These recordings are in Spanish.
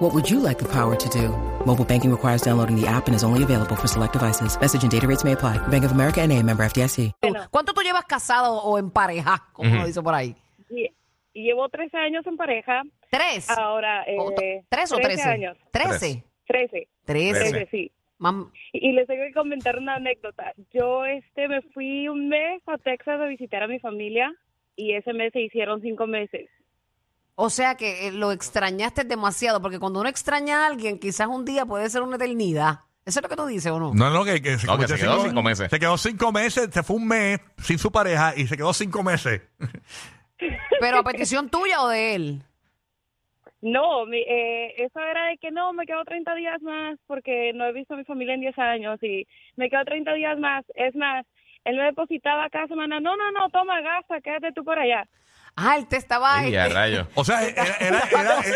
What would you like the power to do? Mobile banking requires downloading the app and is only available for select devices. Message and data rates may apply. Bank of America and a member FDIC. ¿Cuánto tú llevas casado o en pareja? Como lo dice por ahí. Y- Llevo 13 años en pareja. ¿Tres? Ahora, eh, O ¿Tres o 13 trece? años. ¿Trece? 13. Trece. 13, sí. Mam- Y, y les tengo que comentar una anécdota. Yo este me fui un mes a Texas a visitar a mi familia y ese mes se hicieron cinco meses. O sea que eh, lo extrañaste demasiado, porque cuando uno extraña a alguien, quizás un día puede ser una eternidad. ¿Eso es lo que tú dices o no? No, no, que, que se, No, que convirtió se quedó cinco- cinco meses. Se quedó cinco meses, se fue un mes sin su pareja y se quedó cinco meses. Pero a petición tuya o de él. No, mi- eh, eso era de que no, me quedo 30 días más porque no he visto a mi familia en 10 años y me quedo 30 días más. Es más, él me depositaba cada semana, no, no, no, toma, gasta, quédate tú por allá. Ah, él te estaba... Y a este, rayo. O sea, era, era, era- era de,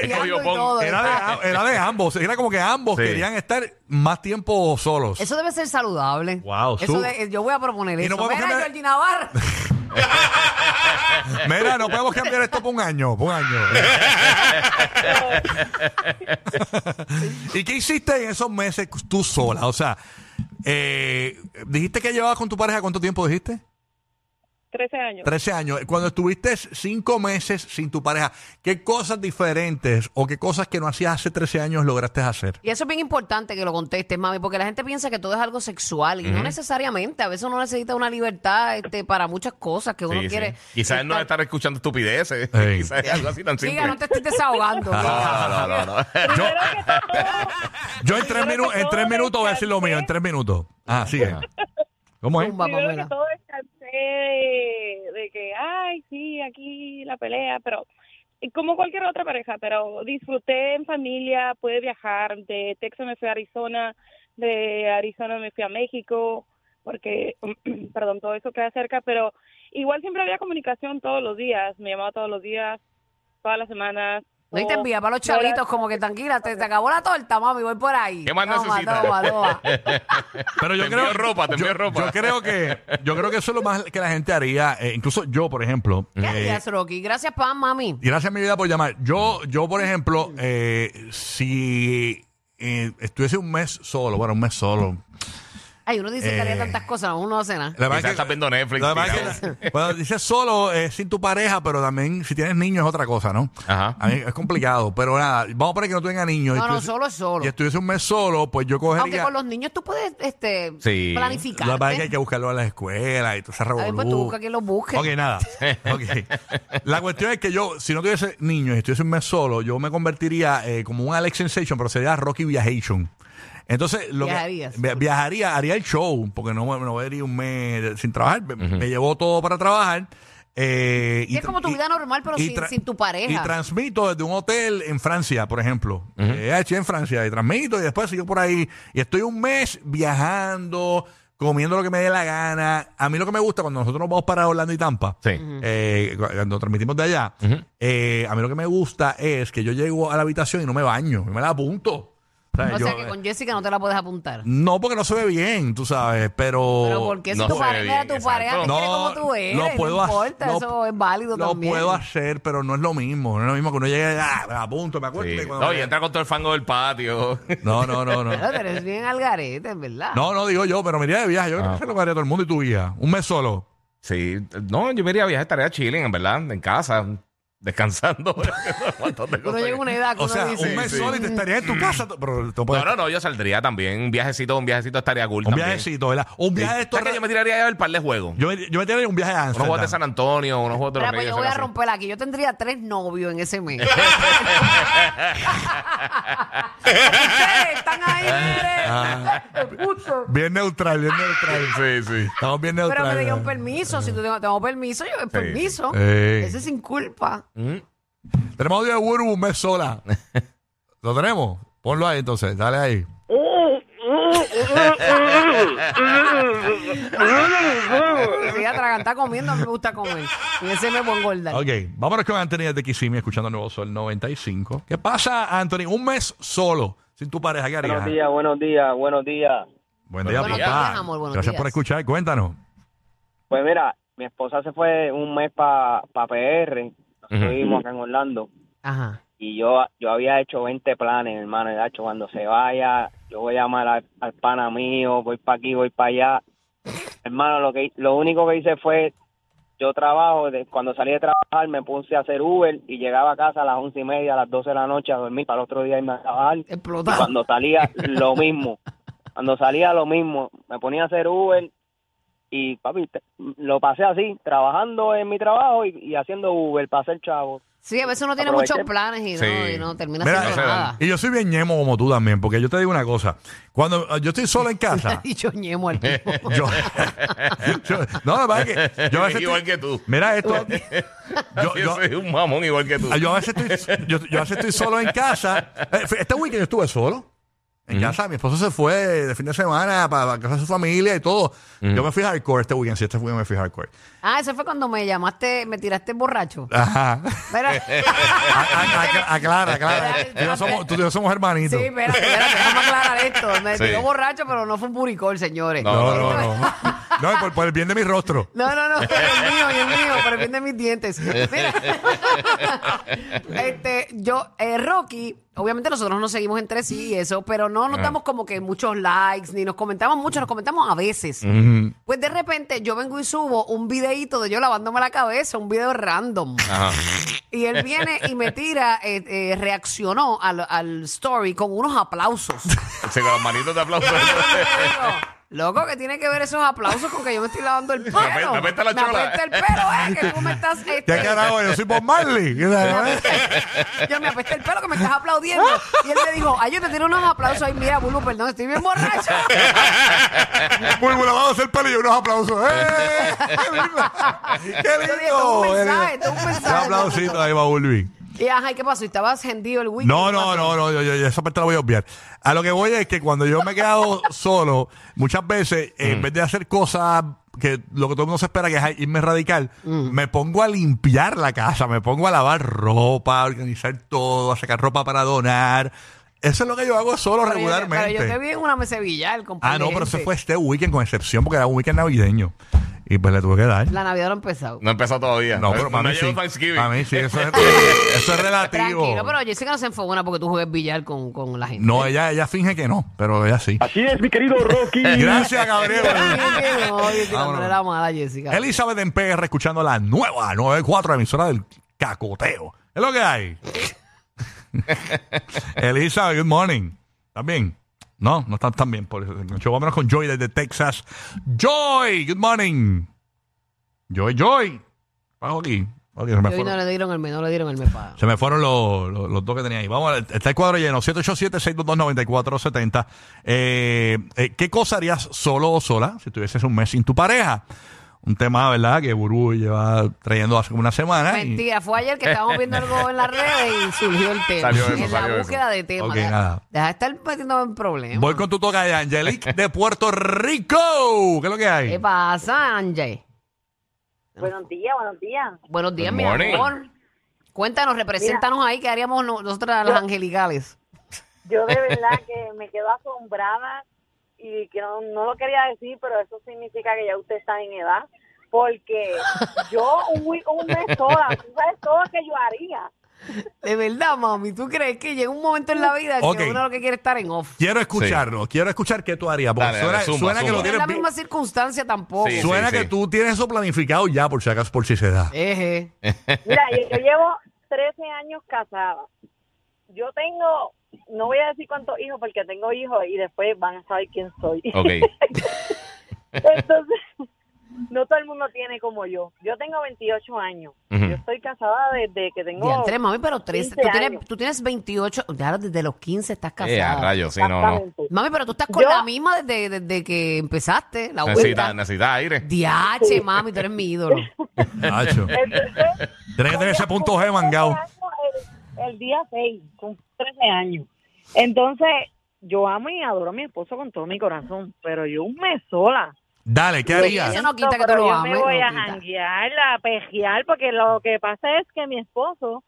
¿verdad? era de ambos. Era como que ambos Sí. querían estar más tiempo solos. Eso debe ser saludable. Wow, Eso de- yo voy a proponer Y eso. no podemos Mira, cambiar- Navarro. Mira, no podemos cambiar esto por un año, por un año. ¿Y qué hiciste en esos meses tú sola? O sea, eh, dijiste que llevabas con tu pareja, ¿cuánto tiempo dijiste? 13 años. 13 años. Cuando estuviste cinco meses sin tu pareja, ¿qué cosas diferentes o qué cosas que no hacías hace 13 años lograste hacer? Y eso es bien importante que lo contestes, mami, porque la gente piensa que todo es algo sexual y no necesariamente. A veces uno necesita una libertad este, para muchas cosas que uno Sí, sí. quiere. Quizás él no estar- estar escuchando estupideces. Quizás es algo así tan simple. Diga, no te estés desahogando. No, no, no, no. Yo, en tres, en tres minutos voy a decir lo mío, en tres minutos. Ah, sí. ¿Cómo es? Primero que todo descansé de, de que, ay, sí, aquí la pelea, pero y como cualquier otra pareja, pero disfruté en familia, pude viajar, de Texas me fui a Arizona, de Arizona me fui a México, porque, perdón, todo eso queda cerca, pero igual siempre había comunicación todos los días, me llamaba todos los días, todas las semanas. No y te envía para los chavitos como que tranquila, te, te acabó la torta, mami, voy por ahí. ¿Qué más Toma, necesitas? Toma, toma. Pero yo Te creo envío ropa, te yo, envío ropa. yo creo que yo creo que eso es lo más que la gente haría. eh, incluso yo, por ejemplo. ¿Qué eh, harías, Rocky? Gracias, Pam, mami. y gracias a mi vida por llamar. Yo, yo por ejemplo, eh, si eh, estuviese un mes solo, bueno, un mes solo. Ay, uno dice que haría Eh, tantas cosas, uno no hace nada. La verdad Quizás que- estás viendo Netflix, la verdad tirado. que- bueno, dices solo eh, sin tu pareja, pero también si tienes niños es otra cosa, ¿no? Ajá. A mí es complicado, pero nada, vamos a poner que no tenga niños. y No, no, estuviese- solo es solo. Y estuviese un mes solo, pues yo cogería. Aunque con los niños tú puedes este, Sí. planificar. La verdad es que hay que buscarlo a la escuela y todo ese A ver, pues tú busca quien los busque. Ok, nada. Ok. La cuestión es que yo, si no tuviese niños y estuviese un mes solo, yo me convertiría eh, como un Alex Sensation, pero sería Rocky Viajation. Entonces, lo que- via- viajaría, haría el show, porque no, me- no iría un mes sin trabajar. Me, me llevó todo para trabajar. eh, Sí, es como tu vida normal, pero sin- tu pareja. Y transmito desde un hotel en Francia, por ejemplo. Eh, estoy en Francia y transmito y después sigo por ahí. Y estoy un mes viajando, comiendo lo que me dé la gana. A mí lo que me gusta cuando nosotros nos vamos para Orlando y Tampa, Sí. eh, cuando transmitimos de allá, eh, a mí lo que me gusta es que yo llego a la habitación y no me baño, me la apunto. O Yo- sea que con Jessica no te la puedes apuntar. No, porque no se ve bien, tú sabes, pero... Pero porque si no tu se ve pareja, bien, tu exacto. pareja te No, quiere como tú eres, lo puedo no hacer- importa, lo- eso es válido Lo también. puedo hacer, pero no es lo mismo. No es lo mismo que uno llegue, ah, me apunto, me acuerdo. Sí. y cuando No, me- y entra con todo el fango del patio. no, no, no, no. Pero eres bien al garete, en verdad. No, no digo yo, pero me iría de viaje. Yo creo que eso es lo que haría todo el mundo y tu guía. Un mes solo. Sí, no, yo me iría a viajar, estaría chilling, en verdad, en casa, descansando. Cosas. llega una edad que O uno sea, dice, un mes sí. solo y te estarías en tu casa. Pero tú puedes- No, no, no, yo saldría también. Un viajecito, un viajecito estaría cool Un también. viajecito, ¿verdad? Un Sí. viaje de estos. ¿Sabes que yo me tiraría a ver par de juegos. Yo, me- yo me tiraría un viaje a Unos juegos de Amsterdam. San Antonio, unos juegos de los Espera, pues Reyes. yo voy a algo así. romper aquí. Yo tendría tres novios en ese mes. Ustedes están ahí, Ah. Bien neutral, bien neutral. Sí, sí. Estamos bien Pero neutrales. me digan permiso. Si tú tengo, tengo permiso, yo permiso. Ese es sin culpa. Tenemos audio de Burbu un mes sola. ¿Lo tenemos? Ponlo ahí entonces, dale ahí. Atragantar comiendo, a mí me gusta comer. Y ese me pongo engordar. Ok, vámonos con Anthony de Kissimmee escuchando Nuevo Sol 95. ¿Qué pasa, Anthony? Un mes solo, sin tu pareja, ¿qué harías? Buenos días, buenos días, buenos días. Buen día, Buenos papá. días, amor, buenos Gracias días. por escuchar, cuéntanos. Pues mira, mi esposa se fue un mes para pa PR, nos Ujú. estuvimos acá en Orlando, Ajá. y yo yo había hecho 20 planes, hermano, y de hecho, cuando se vaya, yo voy a llamar al, al pana mío, voy para aquí, voy para allá. Hermano, lo que lo único que hice fue, yo trabajo, de, cuando salí de trabajar me puse a hacer Uber y llegaba a casa a las once y media, a las 12 de la noche a dormir para el otro día irme a trabajar. Explotado. cuando salía, lo mismo. Cuando salía, lo mismo. Me ponía a hacer Uber y, papi, te- lo pasé así, trabajando en mi trabajo y, y haciendo Uber para hacer chavos. Sí, a veces uno tiene Aproveché. muchos planes y no, Sí. y no termina Mira, haciendo nada. Y yo soy bien ñemo como tú también, porque yo te digo una cosa. Cuando eh, yo estoy solo en casa, Y yo ñemo al tipo. yo, yo- no, la verdad es que yo a veces igual estoy- que tú. Mira esto. Yo, Yo, yo- soy un mamón igual que tú. yo a veces estoy, yo, yo a veces estoy solo en casa. Eh, Este weekend yo estuve solo. En casa, mi esposo se fue de fin de semana para, casa de su familia y todo. Yo me fui hardcore este weekend, sí, este weekend me fui hardcore. Ah, eso fue cuando me llamaste, me tiraste borracho. Ajá. Mira. A- a- a- Aclara, aclara. Tú y yo somos, tú y yo somos hermanitos. Sí, espérate, espérate, déjame aclarar esto. Me Sí. tiró borracho, pero no fue un buricol, señores. No, No, no, no. No, por, por el bien de mi rostro. No, no, no, por el mío, y el mío, por el bien de mis dientes. Mira. este, yo, eh, Rocky, obviamente nosotros nos seguimos entre sí y eso, pero no nos damos como que muchos likes, ni nos comentamos mucho, nos comentamos a veces. Pues de repente yo vengo y subo un videíto de yo lavándome la cabeza, un video random. Ajá. Y él viene y me tira, eh, eh, reaccionó al, al story con unos aplausos. Sí, con las manitos de aplauso. Loco, que tiene que ver esos aplausos con que yo me estoy lavando el pelo? apesta- me apesta la Me chola. apesta el pelo, eh, que tú me estás... este, ¿Qué carajo? Yo soy Bob Marley. ¿Qué me eh? apesta- yo me apesta el pelo que me estás aplaudiendo. Y él me dijo, ay, yo te tiro unos aplausos ahí. Mira, Bulbo, perdón, estoy bien borracho. Vamos a hacer pelo y unos aplausos. ¡Eh! ¡Qué lindo! ¡Qué Yo dije, esto es un lindo! mensaje, esto es un Un mensaje. aplausito ahí va Bulbi. Y ajá, ¿y qué pasó? ¿Y estabas hendido el weekend? No, ¿Qué no, no, no, yo, yo- yo esa parte la voy a obviar. A lo que voy es que cuando yo me he quedado solo, muchas veces, en vez de hacer cosas que lo que todo el mundo se espera que es irme radical, me pongo a limpiar la casa, me pongo a lavar ropa, a organizar todo, a sacar ropa para donar. Eso es lo que yo hago solo Pero yo, te- regularmente. pero yo te vi en una mesa de billar, con ah, no, pero eso gente. fue este weekend con excepción porque era un weekend navideño. Y pues le tuve que dar. La Navidad no ha empezado. No empezó todavía. No, pero no para mí sí. Thanksgiving. Para mí sí, eso es, eso es relativo. Tranquilo, pero Jessica no se enfogona porque tú juegues billar con, con la gente. No, ella, ella finge que no, pero ella sí. Así es, mi querido Rocky. Gracias, Gabriel. No, la mala Jessica. Elizabeth en PR escuchando la nueva 94 emisora del cacoteo. Es lo que hay. Elizabeth, good morning. ¿Estás bien? No, no están tan bien. Por eso. Vámonos con Joy desde Texas. Joy, good morning. Joy, Joy. Bajo aquí. Ok, se, me Y hoy no le dieron el mes, no le dieron el mes para... se me fueron los, los- los dos que tenía ahí. Vamos, a ver, está el cuadro lleno. 787-622-9470. Eh, eh, ¿Qué cosa harías solo o sola si tuvieses un mes sin tu pareja? Un tema, ¿verdad? Que Burú lleva trayendo hace como una semana. y- Mentira, fue ayer que estábamos viendo algo en las redes y surgió el tema. Salió eso, en salió la eso. búsqueda de temas. Ok, deja, nada. deja de estar metiéndome en problemas. Voy con tu toca de Angelique de Puerto Rico. ¿Qué es lo que hay? ¿Qué pasa, Anje? Buenos días, buenos días. Buenos días, Good mi morning. amor. Cuéntanos, represéntanos ahí, ¿qué haríamos no- nosotras las angelicales? Yo de verdad que me quedo asombrada y que no, no lo quería decir, pero eso significa que ya usted está en edad. Porque yo un, un mes sola, tú sabes todo lo que yo haría. De verdad, mami, ¿tú crees que llega un momento en la vida que uno lo que quiere es estar en off? Quiero escucharlo. Quiero escuchar qué tú harías. Porque Dale, suena, dale, zumba, suena que lo No es tienes la misma circunstancia tampoco. Sí, Suena sí, que sí. tú tienes eso planificado ya, por si acaso, por si se da. Eje. Mira, yo, yo llevo 13 años casada. Yo tengo, no voy a decir cuántos hijos porque tengo hijos y después van a saber quién soy. Ok. Entonces, no todo el mundo tiene como yo. Yo tengo 28 años. Yo estoy casada desde que tengo... Diantre, mami, pero 13, 15 tú tienes, años. tú tienes 28, ya desde los 15 estás Eh, a casada. rayos, sí, no, no. Mami, pero tú estás con Yo- la misma desde, desde que empezaste, la Necesita, vuelta. necesita aire. Diache, mami, tú eres mi ídolo. Nacho. Tienes que tener ese punto G mangado. El, el día 6, con 13 años. Entonces, yo amo y adoro a mi esposo con todo mi corazón, pero yo un mes sola. Dale, ¿qué Pues harías? eso no quita que tú Pero lo yo me voy no a janguear, a pejear, porque lo que pasa es que mi esposo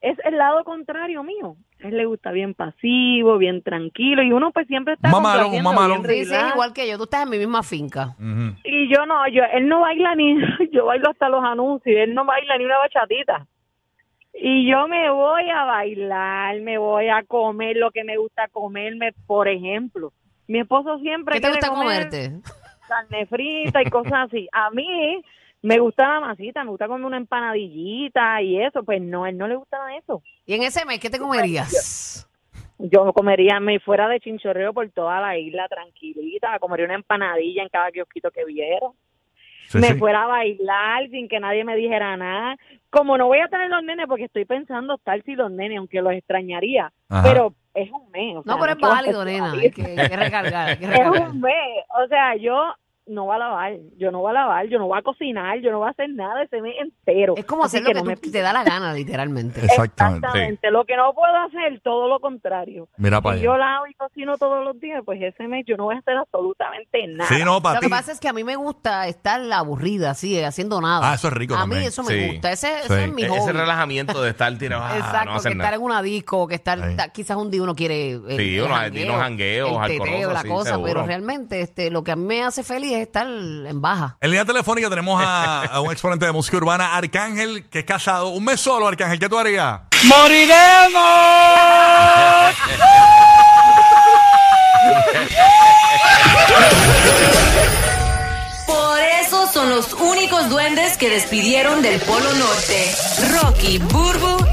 es el lado contrario mío. A él le gusta bien pasivo, bien tranquilo, y uno pues siempre está Mamalón, mamalón. Sí, sí, igual que yo. Tú estás en mi misma finca. Y yo no, yo, él no baila ni, yo bailo hasta los anuncios, él no baila ni una bachatita. Y yo me voy a bailar, me voy a comer lo que me gusta comerme, por ejemplo. Mi esposo siempre ¿Qué te gusta comer comerte? carne frita y cosas así. A mí me gusta la masita, me gusta comer una empanadillita y eso, pues no, a él no le gusta eso. Y en ese mes, ¿qué te comerías? Yo comería, me fuera de chinchorreo por toda la isla tranquilita, comería una empanadilla en cada kiosquito que viera. Sí, me sí. fuera a bailar sin que nadie me dijera nada. Como no voy a tener los nenes, porque estoy pensando estar sin los nenes, aunque los extrañaría, Ajá. pero es un mes. o sea, No, pero es válido, nena. Hay que, hay que recargar, hay que Es recargar. un mes. O sea, yo no voy a lavar, yo no voy a lavar, yo no voy a cocinar, yo no voy a hacer nada ese mes entero. Es como Así hacer lo que, no me tú- te da la gana, literalmente. Exactamente. Exactamente. Lo que no puedo hacer, todo lo contrario. Mira para Si yo lavo y cocino todos los días, pues ese mes yo no voy a hacer absolutamente nada. Sí, no, para Lo ti. que pasa es que a mí me gusta estar aburrida, así, haciendo nada. Ah, eso es rico A también. mí eso me Sí. gusta. Ese, es mi E- hobby. Ese relajamiento de estar tirado, ah, Exacto, no que estar nada. en una disco, que estar, quizás un día uno quiere el, Sí, el unos- jangueo, unos jangueos, el teteo, la sí, cosa, seguro. pero realmente este, lo que a mí me hace feliz es estar en baja. En línea telefónica tenemos a, a un exponente de música urbana, Arcángel, que es casado. Un mes solo, Arcángel, ¿qué tú harías? Por eso son los únicos duendes que despidieron del Polo Norte. Rocky, Burbu